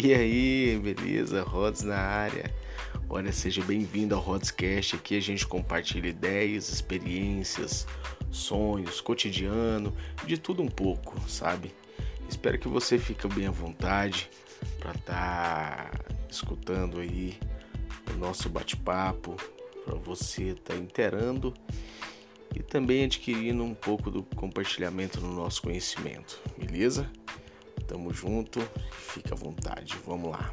E aí, beleza? Rods na área. Olha, seja bem-vindo ao Rodscast. Aqui a gente compartilha ideias, experiências, sonhos, cotidiano, de tudo um pouco, sabe? Espero que você fique bem à vontade para estar tá escutando aí o nosso bate-papo, para você estar tá inteirando e também adquirindo um pouco do compartilhamento no nosso conhecimento, beleza? Tamo junto, fica à vontade, vamos lá.